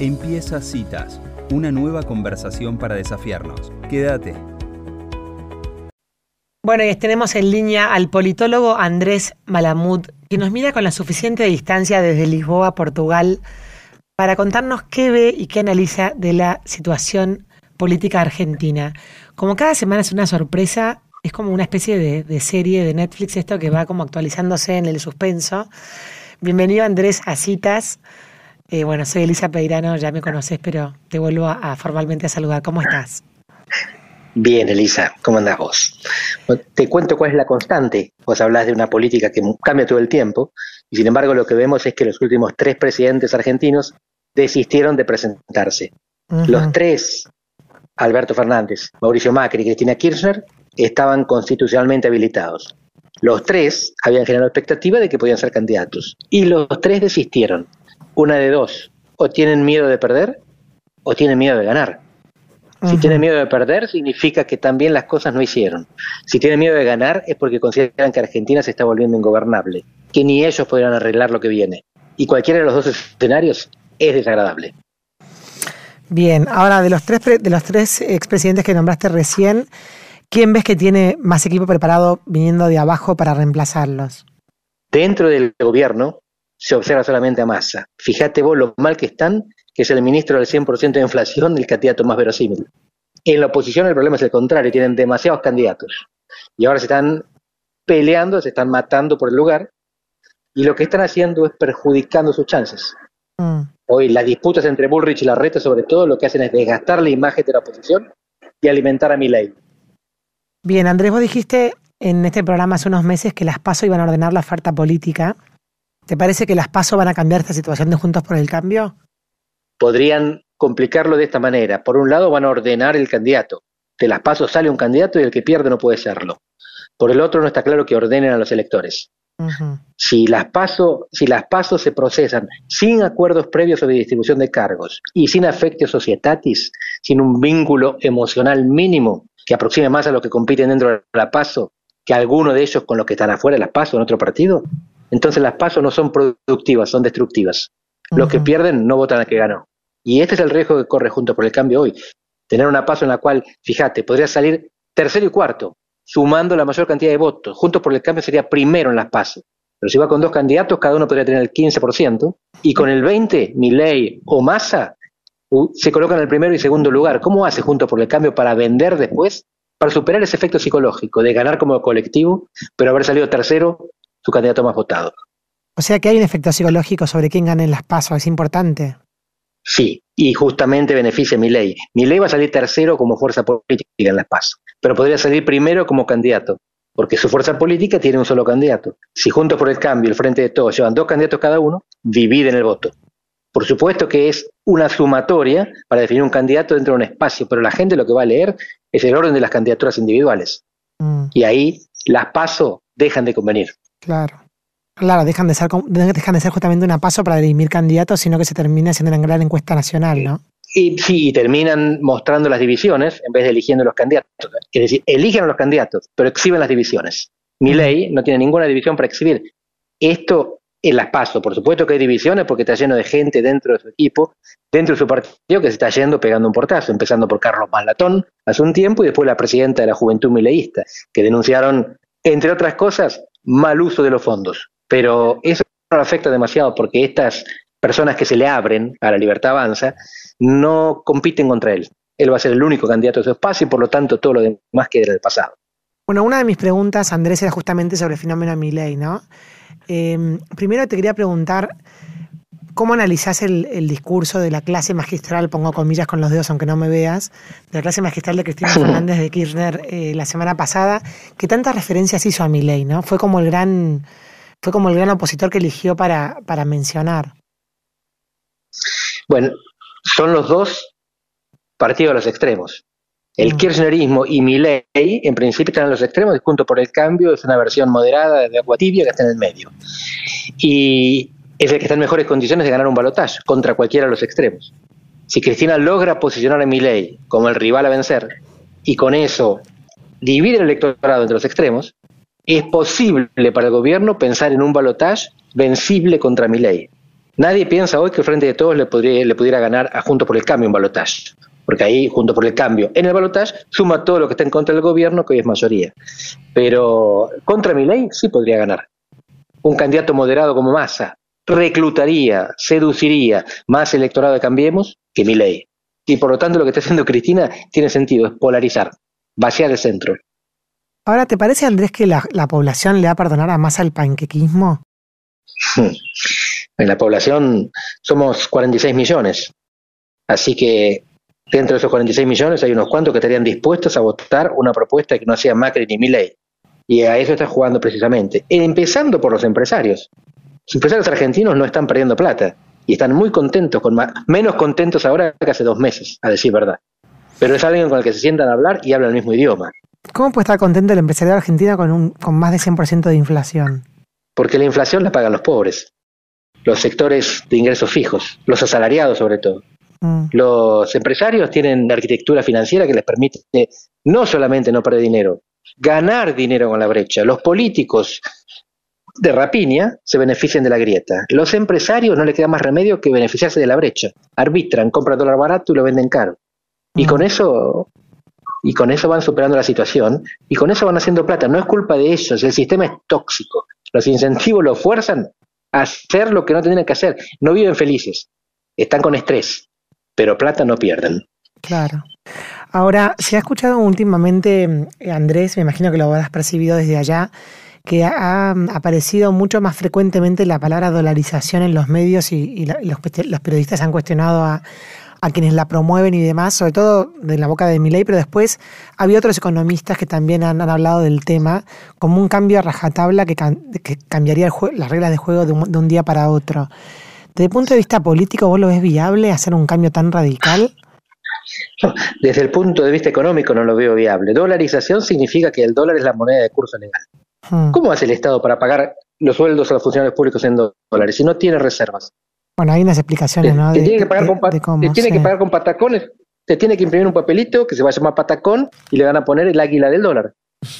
Empieza Citas, una nueva conversación para desafiarnos. Quédate. Bueno, y tenemos en línea al politólogo Andrés Malamud, que nos mira con la suficiente distancia desde Lisboa, Portugal, para contarnos qué ve y qué analiza de la situación política argentina. Como cada semana es una sorpresa, es como una especie de, de serie de Netflix, esto que va como actualizándose en el suspenso. Bienvenido Andrés a Citas. Eh, bueno, soy Elisa Peirano, ya me conoces, pero te vuelvo a, formalmente a saludar. ¿Cómo estás? Bien, Elisa, ¿cómo andás vos? te cuento cuál es la constante. Vos hablás de una política que cambia todo el tiempo, y sin embargo lo que vemos es que los últimos tres presidentes argentinos desistieron de presentarse. Los tres, Alberto Fernández, Mauricio Macri y Cristina Kirchner, estaban constitucionalmente habilitados. Los tres habían generado expectativa de que podían ser candidatos, y los tres desistieron una de dos, o tienen miedo de perder o tienen miedo de ganar. Si tienen miedo de perder, significa que también las cosas no hicieron. Si tienen miedo de ganar, es porque consideran que Argentina se está volviendo ingobernable, que ni ellos podrán arreglar lo que viene. Y cualquiera de los dos escenarios es desagradable. Bien, ahora de los tres, de los tres expresidentes que nombraste recién, ¿quién ves que tiene más equipo preparado viniendo de abajo para reemplazarlos? Dentro del gobierno, se observa solamente a Massa. Fíjate vos lo mal que están, que es el ministro del 100% de inflación, el candidato más verosímil. En la oposición el problema es el contrario, tienen demasiados candidatos. Y ahora se están peleando, se están matando por el lugar, y lo que están haciendo es perjudicando sus chances. Mm. Hoy las disputas entre Bullrich y Larreta, sobre todo, lo que hacen es desgastar la imagen de la oposición y alimentar a ley. Bien, Andrés, vos dijiste en este programa hace unos meses que las PASO iban a ordenar la oferta política ¿Te parece que las PASO van a cambiar esta situación de Juntos por el Cambio? Podrían complicarlo de esta manera. Por un lado, van a ordenar el candidato. De las PASO sale un candidato y el que pierde no puede serlo. Por el otro, no está claro que ordenen a los electores. Si las pasos si las se procesan sin acuerdos previos sobre distribución de cargos y sin afecto societatis, sin un vínculo emocional mínimo que aproxime más a los que compiten dentro de la paso que alguno de ellos con los que están afuera de las paso en otro partido, entonces las pasos no son productivas, son destructivas. Los que pierden no votan a que ganó. Y este es el riesgo que corre junto por el cambio hoy. Tener una paso en la cual, fíjate, podría salir tercero y cuarto, sumando la mayor cantidad de votos. Juntos por el cambio sería primero en las pasos. Pero si va con dos candidatos, cada uno podría tener el 15%, y con el 20%, Milei o Massa, se colocan en el primero y segundo lugar. ¿Cómo hace Juntos por el Cambio para vender después? Para superar ese efecto psicológico de ganar como colectivo, pero haber salido tercero su candidato más votado. O sea que hay un efecto psicológico sobre quién gana en las pasos, es importante. Sí, y justamente beneficia a Mi ley va a salir tercero como fuerza política en las pasos, pero podría salir primero como candidato, porque su fuerza política tiene un solo candidato. Si Juntos por el Cambio, el Frente de Todos, llevan dos candidatos cada uno, dividen el voto. Por supuesto que es una sumatoria para definir un candidato dentro de un espacio, pero la gente lo que va a leer es el orden de las candidaturas individuales. Mm. Y ahí las paso dejan de convenir. Claro. Claro, dejan de ser, dejan de ser justamente una paso para dirimir candidatos, sino que se termina haciendo una gran encuesta nacional, ¿no? Y, sí, y terminan mostrando las divisiones en vez de eligiendo los candidatos. Es decir, eligen a los candidatos, pero exhiben las divisiones. Mi ley no tiene ninguna división para exhibir. Esto en las paso, por supuesto que hay divisiones porque está lleno de gente dentro de su equipo, dentro de su partido que se está yendo pegando un portazo, empezando por Carlos Malatón hace un tiempo y después la presidenta de la Juventud Mileísta, que denunciaron, entre otras cosas, mal uso de los fondos. Pero eso no afecta demasiado porque estas personas que se le abren a la libertad avanza no compiten contra él. Él va a ser el único candidato de su espacio y por lo tanto todo lo demás queda en el pasado. Bueno, una de mis preguntas, Andrés, era justamente sobre el fenómeno Milley, ¿no? Em, primero te quería preguntar, ¿cómo analizás el, discurso de la clase magistral, pongo comillas con los dedos aunque no me veas, de la clase magistral de Cristina Fernández de Kirchner eh, la semana pasada, que tantas referencias hizo a Milley, ¿no? Fue como el gran, fue como el gran opositor que eligió para, para mencionar. Bueno, son los dos partidos a los extremos. El mm. kirchnerismo y Milei, en principio, están en los extremos, y junto por el cambio es una versión moderada de agua tibia que está en el medio. Y es el que está en mejores condiciones de ganar un balotaje contra cualquiera de los extremos. Si Cristina logra posicionar a Milei como el rival a vencer y con eso divide el electorado entre los extremos, es posible para el gobierno pensar en un balotaje vencible contra Milei. Nadie piensa hoy que frente de todos le, podría, le pudiera ganar a Junto por el Cambio en balotaje, porque ahí Junto por el Cambio en el balotaje suma todo lo que está en contra del gobierno, que hoy es mayoría. Pero contra mi ley sí podría ganar. Un candidato moderado como Massa reclutaría, seduciría más electorado de Cambiemos que mi ley. Y por lo tanto lo que está haciendo Cristina tiene sentido, es polarizar, vaciar el centro. Ahora, ¿te parece, Andrés, que la, población le va a perdonar a Massa el panquequismo? En la población somos 46 millones. Así que dentro de esos 46 millones hay unos cuantos que estarían dispuestos a votar una propuesta que no hacía Macri ni Milley. Y a eso está jugando precisamente. Empezando por los empresarios. Los empresarios argentinos no están perdiendo plata y están muy contentos, con menos contentos ahora que hace dos meses, a decir verdad. Pero es alguien con el que se sientan a hablar y hablan el mismo idioma. ¿Cómo puede estar contento el empresario argentino con, un, con más de 100% de inflación? Porque la inflación la pagan los pobres los sectores de ingresos fijos, los asalariados sobre todo. Mm. Los empresarios tienen arquitectura financiera que les permite no solamente no perder dinero, ganar dinero con la brecha. Los políticos de rapiña se benefician de la grieta. Los empresarios no les queda más remedio que beneficiarse de la brecha. Arbitran, compran dólar barato y lo venden caro. Y mm. con eso y con eso van superando la situación y con eso van haciendo plata. No es culpa de ellos, el sistema es tóxico. Los incentivos lo fuerzan hacer lo que no tienen que hacer. No viven felices, están con estrés, pero plata no pierden. Claro. Ahora, se ha escuchado últimamente, eh, Andrés, me imagino que lo habrás percibido desde allá, que ha aparecido mucho más frecuentemente la palabra dolarización en los medios y, los, periodistas han cuestionado a, quienes la promueven y demás, sobre todo de la boca de Milei, pero después había otros economistas que también han, hablado del tema como un cambio a rajatabla que, cambiaría las reglas de juego de un, día para otro. Desde el punto de vista político, ¿vos lo ves viable hacer un cambio tan radical? Desde el punto de vista económico no lo veo viable. Dolarización significa que el dólar es la moneda de curso legal. Hmm. ¿Cómo hace el Estado para pagar los sueldos a los funcionarios públicos en dólares si no tiene reservas? Bueno, hay unas explicaciones, ¿no? Te, tiene, que pagar, con, tiene que pagar con patacones. Te tiene que imprimir un papelito que se va a llamar patacón y le van a poner el águila del dólar.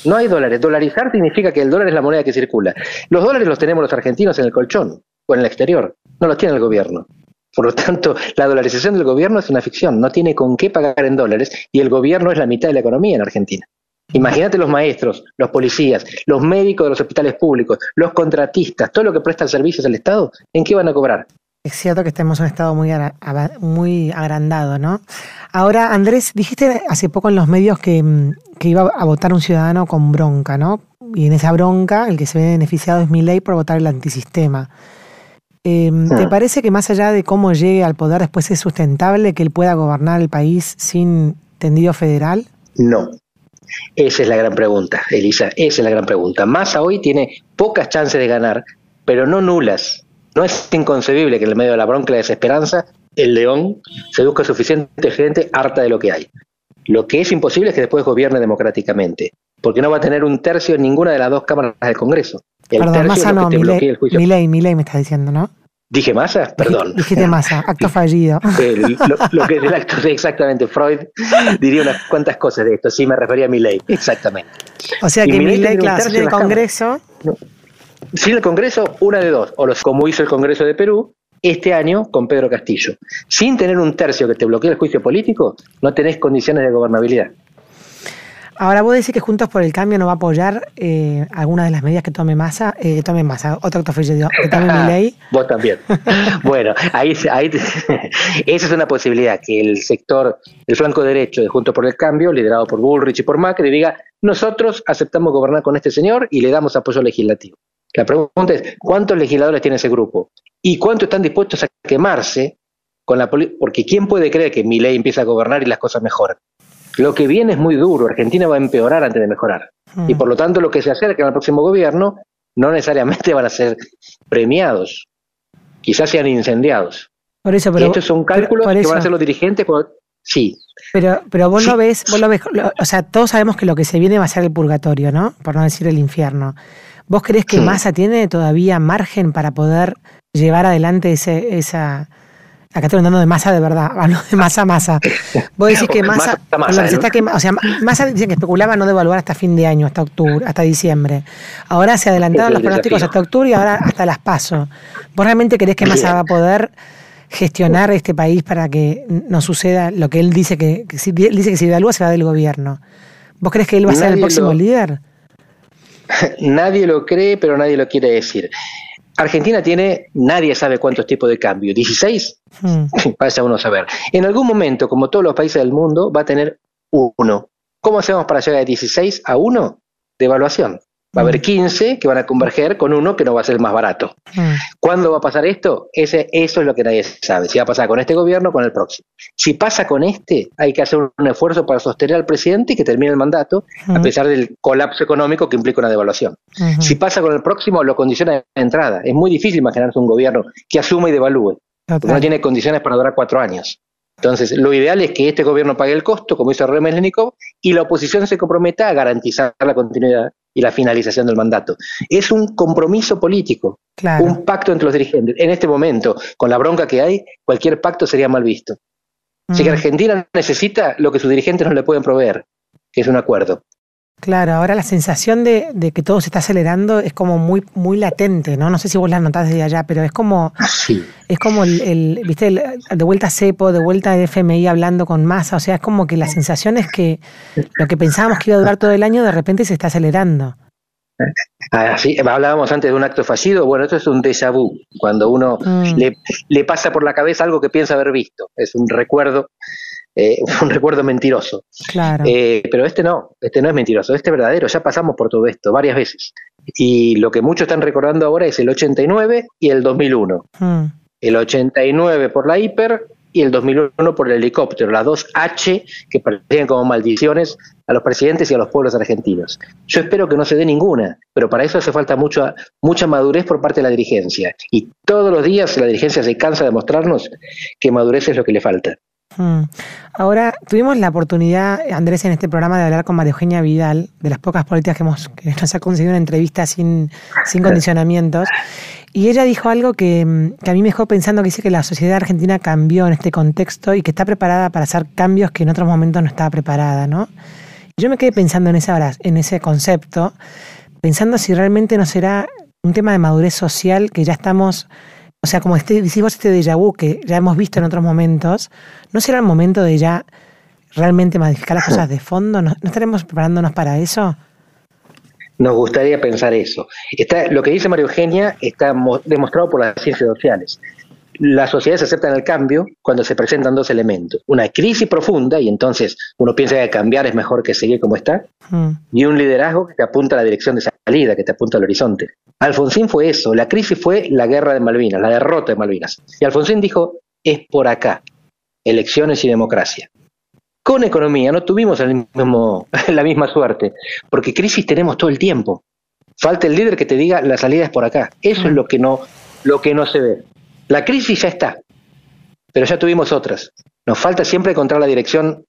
No hay dólares. Dolarizar significa que el dólar es la moneda que circula. Los dólares los tenemos los argentinos en el colchón o en el exterior. No los tiene el gobierno. Por lo tanto, la dolarización del gobierno es una ficción. No tiene con qué pagar en dólares y el gobierno es la mitad de la economía en Argentina. Imagínate los maestros, los policías, los médicos de los hospitales públicos, los contratistas, todo lo que prestan servicios al Estado, ¿en qué van a cobrar? Es cierto que estamos en un estado muy, muy agrandado, ¿no? Ahora, Andrés, dijiste hace poco en los medios que, mm, iba a votar un ciudadano con bronca, ¿no? Y en esa bronca, el que se ve beneficiado es mi ley por votar el antisistema. Em, ¿Te parece que más allá de cómo llegue al poder después es sustentable que él pueda gobernar el país sin tendido federal? No. Esa es la gran pregunta, Elisa. Esa es la gran pregunta. Massa hoy tiene pocas chances de ganar, pero no nulas no es inconcebible que en el medio de la bronca y la desesperanza el león seduzca suficiente gente harta de lo que hay. Lo que es imposible es que después gobierne democráticamente, porque no va a tener un tercio en ninguna de las dos cámaras del Congreso. El Perdón, Massa no, Milei, Milei me está diciendo, ¿no? ¿Dije masa? Perdón. Dijiste masa, acto fallido. lo, que es el acto, exactamente. Freud diría unas cuantas cosas de esto. Sí, me refería a Milei, exactamente. O sea que Milei, claro, en el Congreso sin el Congreso, una de dos, o los, como hizo el Congreso de Perú, este año con Pedro Castillo. Sin tener un tercio que te bloquee el juicio político, no tenés condiciones de gobernabilidad. Ahora vos decís que Juntos por el Cambio no va a apoyar eh, alguna de las medidas que tome Massa, eh, que tome Massa, otro digo, que tome mi ley. Vos también. bueno, ahí, ahí esa es una posibilidad, que el sector, el flanco derecho de Juntos por el Cambio, liderado por Bullrich y por Macri, diga, nosotros aceptamos gobernar con este señor y le damos apoyo legislativo. La pregunta es, ¿cuántos legisladores tiene ese grupo? ¿Y cuántos están dispuestos a quemarse con la Porque ¿quién puede creer que mi ley empieza a gobernar y las cosas mejoran? Lo que viene es muy duro, Argentina va a empeorar antes de mejorar. Y por lo tanto, lo que se acerca al próximo gobierno no necesariamente van a ser premiados, quizás sean incendiados. Por eso, pero, y estos son cálculos que van a hacer los dirigentes. Sí. Pero, pero vos lo ves, vos lo ves, o sea, todos sabemos que lo que se viene va a ser el purgatorio, ¿no? Por no decir el infierno. ¿Vos crees que Massa tiene todavía margen para poder llevar adelante ese, esa, acá estoy hablando de masa de verdad, hablo de masa a masa. Vos decís que masa, o sea, masa dicen que especulaba no devaluar hasta fin de año, hasta octubre, hasta diciembre. Ahora se adelantaron los pronósticos hasta octubre y ahora hasta las paso. ¿Vos realmente crees que Massa va a poder gestionar este país para que no suceda lo que él dice que, si, dice que si devalúa se va del gobierno? ¿Vos crees que él va a ser el próximo líder? Nadie lo cree, pero nadie lo quiere decir. Argentina tiene, nadie sabe cuántos tipos de cambio, 16, hmm. vaya uno a saber. En algún momento, como todos los países del mundo, va a tener uno. ¿Cómo hacemos para llegar de 16 a 1? De evaluación. Va a haber 15 que van a converger con uno que no va a ser el más barato. Mm. ¿Cuándo va a pasar esto? Ese, eso es lo que nadie sabe. Si va a pasar con este gobierno o con el próximo. Si pasa con este, hay que hacer un esfuerzo para sostener al presidente y que termine el mandato, a pesar del colapso económico que implica una devaluación. Si pasa con el próximo, lo condiciona de entrada. Es muy difícil imaginarse un gobierno que asuma y devalúe. Porque no tiene condiciones para durar cuatro años. Entonces, lo ideal es que este gobierno pague el costo, como hizo Remelénikov, y la oposición se comprometa a garantizar la continuidad y la finalización del mandato. Es un compromiso político, un pacto entre los dirigentes. En este momento, con la bronca que hay, cualquier pacto sería mal visto. Así que mm. Argentina necesita lo que sus dirigentes no le pueden proveer, que es un acuerdo. Claro, ahora la sensación de, que todo se está acelerando es como muy muy latente, ¿no? No sé si vos la notás desde allá, pero es como es como el, viste de vuelta CEPO, de vuelta de FMI hablando con masa, o sea, es como que la sensación es que lo que pensábamos que iba a durar todo el año de repente se está acelerando. Así, hablábamos antes de un acto fallido, bueno, esto es un déjà vu, cuando uno mm. le, le pasa por la cabeza algo que piensa haber visto, es un recuerdo eh, un recuerdo mentiroso. Claro. Eh, pero este no, este no es mentiroso, este es verdadero, ya pasamos por todo esto varias veces. Y lo que muchos están recordando ahora es el 89 y el 2001. Hmm. El 89 por la hiper y el 2001 por el helicóptero, las dos H que parecían como maldiciones a los presidentes y a los pueblos argentinos. Yo espero que no se dé ninguna, pero para eso hace falta mucha, mucha madurez por parte de la dirigencia. Y todos los días la dirigencia se cansa de mostrarnos que madurez es lo que le falta. Hmm. Ahora, tuvimos la oportunidad, Andrés, en este programa de hablar con María Eugenia Vidal, de las pocas políticas que, hemos, que nos ha conseguido una entrevista sin, sin condicionamientos, y ella dijo algo que, que, a mí me dejó pensando que dice que la sociedad argentina cambió en este contexto y que está preparada para hacer cambios que en otros momentos no estaba preparada, ¿no? Yo me quedé pensando en, esa, en ese concepto, pensando si realmente no será un tema de madurez social que ya estamos o sea, como este, este déjà vu que ya hemos visto en otros momentos, ¿no será el momento de ya realmente modificar las cosas de fondo? ¿No, estaremos preparándonos para eso? Nos gustaría pensar eso. Lo que dice María Eugenia está demostrado por las ciencias sociales. Las sociedades aceptan el cambio cuando se presentan dos elementos. Una crisis profunda, y entonces uno piensa que cambiar es mejor que seguir como está, mm. y un liderazgo que te apunta a la dirección de salida, que te apunta al horizonte. Alfonsín fue eso, la crisis fue la guerra de Malvinas, la derrota de Malvinas. Y Alfonsín dijo, es por acá, elecciones y democracia. Con economía no tuvimos el mismo, la misma suerte, porque crisis tenemos todo el tiempo. Falta el líder que te diga la salida es por acá. Eso es lo que no, lo que no se ve. La crisis ya está, pero ya tuvimos otras. Nos falta siempre encontrar la dirección.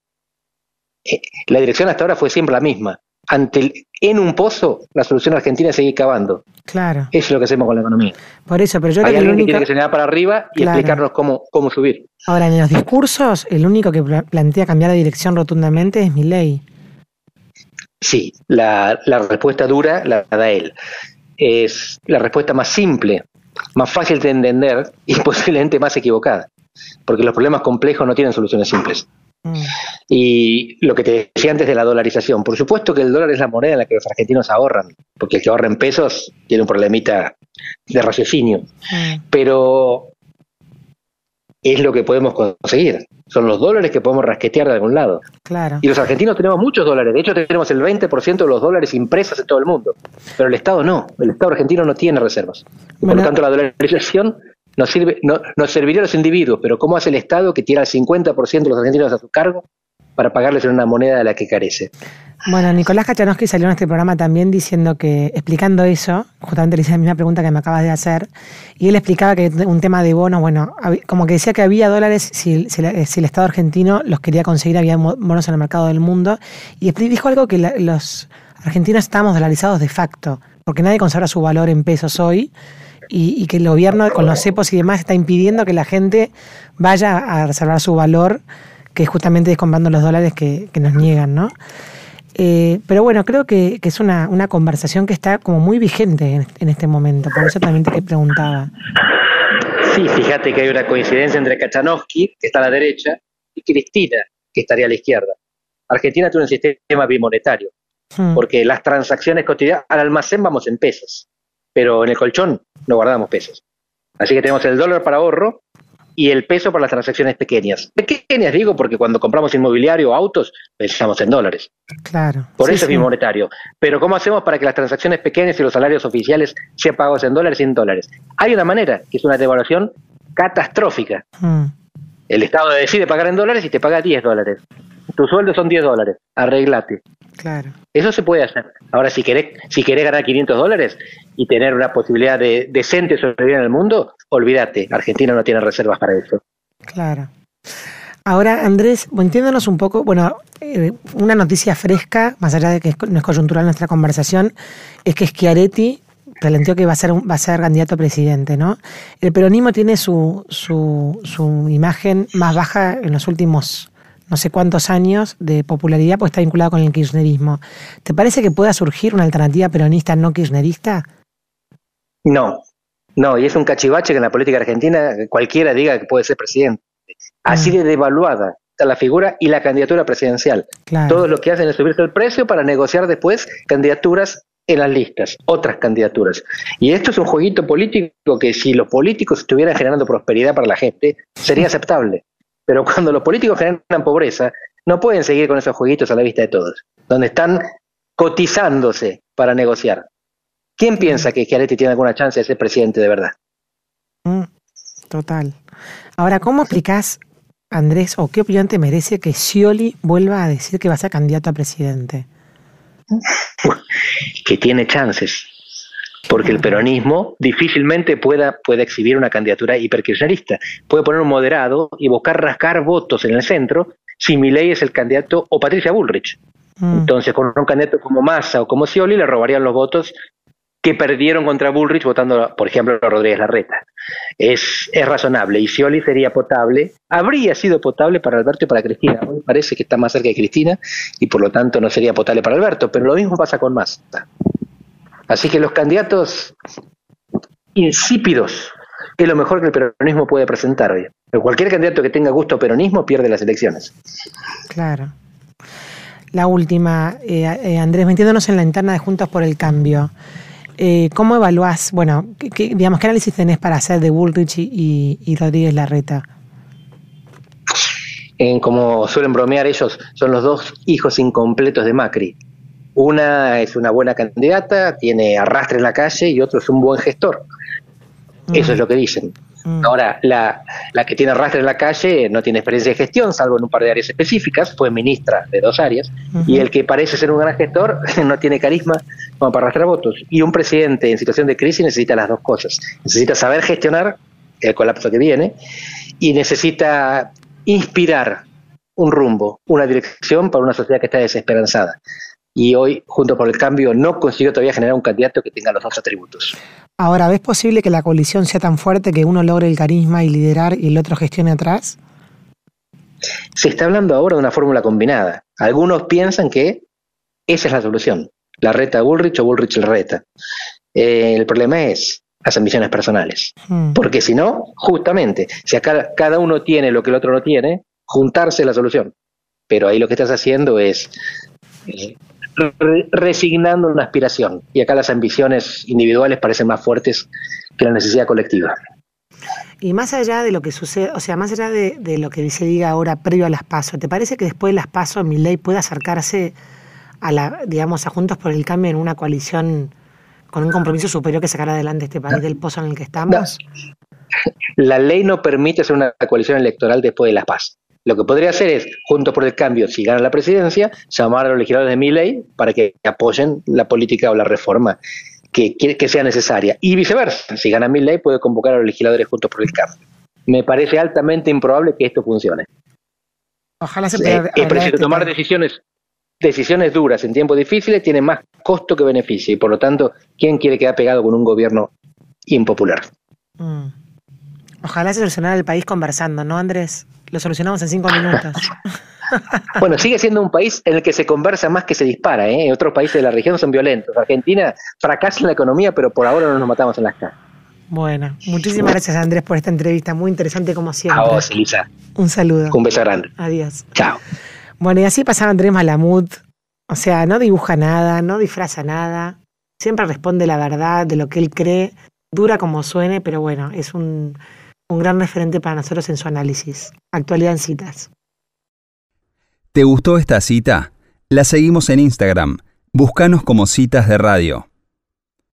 Eh, la dirección hasta ahora fue siempre la misma ante en un pozo, la solución argentina es seguir cavando. Claro. Eso es lo que hacemos con la economía. Por eso, pero yo Hay alguien que tiene que señalar para arriba y explicarnos cómo, cómo subir. Ahora, en los discursos, el único que plantea cambiar la dirección rotundamente es mi ley. Sí, la, la respuesta dura la da él. Es la respuesta más simple, más fácil de entender y posiblemente más equivocada. Porque los problemas complejos no tienen soluciones simples. Mm. Y lo que te decía antes de la dolarización, por supuesto que el dólar es la moneda en la que los argentinos ahorran, porque el que ahorra en pesos tiene un problemita de raciocinio, mm. pero es lo que podemos conseguir. Son los dólares que podemos rasquetear de algún lado. Claro. Y los argentinos tenemos muchos dólares. De hecho, tenemos el 20% de los dólares impresos en todo el mundo. Pero el Estado no. El Estado argentino no tiene reservas. por lo tanto, la dolarización nos, sirve, no, nos serviría a los individuos, pero ¿cómo hace el Estado que tiene el 50% de los argentinos a su cargo para pagarles en una moneda de la que carece? Bueno, Nicolás Kachanowski salió en este programa también diciendo que, explicando eso, justamente le hice la misma pregunta que me acabas de hacer, y él explicaba que un tema de bonos, bueno, como que decía que había dólares si, si, el Estado argentino los quería conseguir, había bonos en el mercado del mundo, y dijo algo que los argentinos estamos dolarizados de facto, porque nadie conserva su valor en pesos hoy, y, que el gobierno con los cepos y demás está impidiendo que la gente vaya a reservar su valor, que es justamente descontando los dólares que, nos niegan, ¿no? Eh, pero bueno, creo que, es una, conversación que está como muy vigente en, este momento, por eso también te preguntaba. Sí, fíjate que hay una coincidencia entre Kachanowski, que está a la derecha, y Cristina, que estaría a la izquierda. Argentina tiene un sistema bimonetario, hmm. porque las transacciones cotidianas, al almacén vamos en pesos, pero en el colchón no guardamos pesos. Así que tenemos el dólar para ahorro y el peso para las transacciones pequeñas. Pequeñas digo porque cuando compramos inmobiliario o autos pensamos en dólares. Claro. Por eso es bimonetario. Pero ¿cómo hacemos para que las transacciones pequeñas y los salarios oficiales sean pagados en dólares y en dólares? Hay una manera, que es una devaluación catastrófica. Hmm. El Estado decide pagar en dólares y te paga 10 dólares. Tu sueldo son 10 dólares. Arreglate. Claro. Eso se puede hacer. Ahora, si querés, si querés ganar 500 dólares y tener una posibilidad de decente sobrevivir en el mundo, olvídate. Argentina no tiene reservas para eso. Claro. Ahora, Andrés, entiéndonos un poco, bueno, eh, una noticia fresca, más allá de que no es coyuntural nuestra conversación, es que Schiaretti planteó que va a ser va a ser candidato a presidente, ¿no? El peronismo tiene su, su, su imagen más baja en los últimos no sé cuántos años de popularidad, pues está vinculado con el kirchnerismo. ¿Te parece que pueda surgir una alternativa peronista no kirchnerista? No, no, y es un cachivache que en la política argentina cualquiera diga que puede ser presidente. Así mm. de devaluada está la figura y la candidatura presidencial. Todo lo que hacen es subirse el precio para negociar después candidaturas en las listas, otras candidaturas. Y esto es un jueguito político que si los políticos estuvieran generando prosperidad para la gente, sería aceptable. Pero cuando los políticos generan pobreza, no pueden seguir con esos jueguitos a la vista de todos, donde están cotizándose para negociar. ¿Quién piensa que Schiaretti tiene alguna chance de ser presidente de verdad? Mm, total. Ahora, ¿cómo explicás, Andrés, o qué opinión te merece que Scioli vuelva a decir que va a ser candidato a presidente? que tiene chances porque el peronismo difícilmente pueda, puede exhibir una candidatura hiperkirchnerista. Puede poner un moderado y buscar rascar votos en el centro si Milei es el candidato o Patricia Bullrich. Mm. Entonces, con un candidato como Massa o como Scioli le robarían los votos que perdieron contra Bullrich votando, por ejemplo, a Rodríguez Larreta. Es, es razonable y Scioli sería potable, habría sido potable para Alberto y para Cristina. Hoy parece que está más cerca de Cristina y por lo tanto no sería potable para Alberto, pero lo mismo pasa con Massa. Así que los candidatos insípidos es lo mejor que el peronismo puede presentar hoy. Pero cualquier candidato que tenga gusto peronismo pierde las elecciones. Claro. La última, eh, eh, Andrés, metiéndonos en la interna de Juntos por el Cambio. Eh, ¿Cómo evaluás, bueno, qué, digamos, qué análisis tenés para hacer de Bullrich y, y Rodríguez Larreta? En, como suelen bromear ellos, son los dos hijos incompletos de Macri. Una es una buena candidata, tiene arrastre en la calle y otro es un buen gestor. Eso es mm. lo que dicen. Mm. Ahora, la, la, que tiene arrastre en la calle no tiene experiencia de gestión, salvo en un par de áreas específicas, fue ministra de dos áreas, y el que parece ser un gran gestor no tiene carisma como para arrastrar votos. Y un presidente en situación de crisis necesita las dos cosas. Necesita saber gestionar el colapso que viene y necesita inspirar un rumbo, una dirección para una sociedad que está desesperanzada y hoy, junto por el cambio, no consiguió todavía generar un candidato que tenga los dos atributos. Ahora, ¿ves posible que la coalición sea tan fuerte que uno logre el carisma y liderar y el otro gestione atrás? Se está hablando ahora de una fórmula combinada. Algunos piensan que esa es la solución, la reta Bullrich o Bullrich la reta. Eh, el problema es las ambiciones personales. Hmm. Porque si no, justamente, si acá cada uno tiene lo que el otro no tiene, juntarse es la solución. Pero ahí lo que estás haciendo es eh, resignando una aspiración. Y acá las ambiciones individuales parecen más fuertes que la necesidad colectiva. Y más allá de lo que sucede, o sea, más allá de, lo que se diga ahora previo a las pasos, ¿te parece que después de las pasos mi ley pueda acercarse a la, digamos, a Juntos por el Cambio en una coalición con un compromiso superior que sacar adelante este país del pozo en el que estamos? La ley no permite hacer una coalición electoral después de las pasos. Lo que podría hacer es, junto por el cambio, si gana la presidencia, llamar a los legisladores de mi ley para que apoyen la política o la reforma que, que sea necesaria. Y viceversa, si gana mi ley, puede convocar a los legisladores juntos por el cambio. Me parece altamente improbable que esto funcione. Ojalá se pueda. Es preciso tomar decisiones decisiones duras en tiempos difíciles tiene más costo que beneficio y por lo tanto, ¿quién quiere quedar pegado con un gobierno impopular. Mm. Ojalá se solucionara el país conversando, ¿no, Andrés? Lo solucionamos en cinco minutos. bueno, sigue siendo un país en el que se conversa más que se dispara. ¿eh? Otros países de la región son violentos. Argentina fracasa en la economía, pero por ahora no nos matamos en las casas. Bueno, muchísimas gracias Andrés por esta entrevista, muy interesante como siempre. A vos, Elisa. Un saludo. Un beso grande. Adiós. Chao. Bueno, y así pasaba Andrés Malamud. O sea, no dibuja nada, no disfraza nada, siempre responde la verdad de lo que él cree, dura como suene, pero bueno, es un, un gran referente para nosotros en su análisis. Actualidad en citas. ¿Te gustó esta cita? La seguimos en Instagram. Búscanos como citas de radio.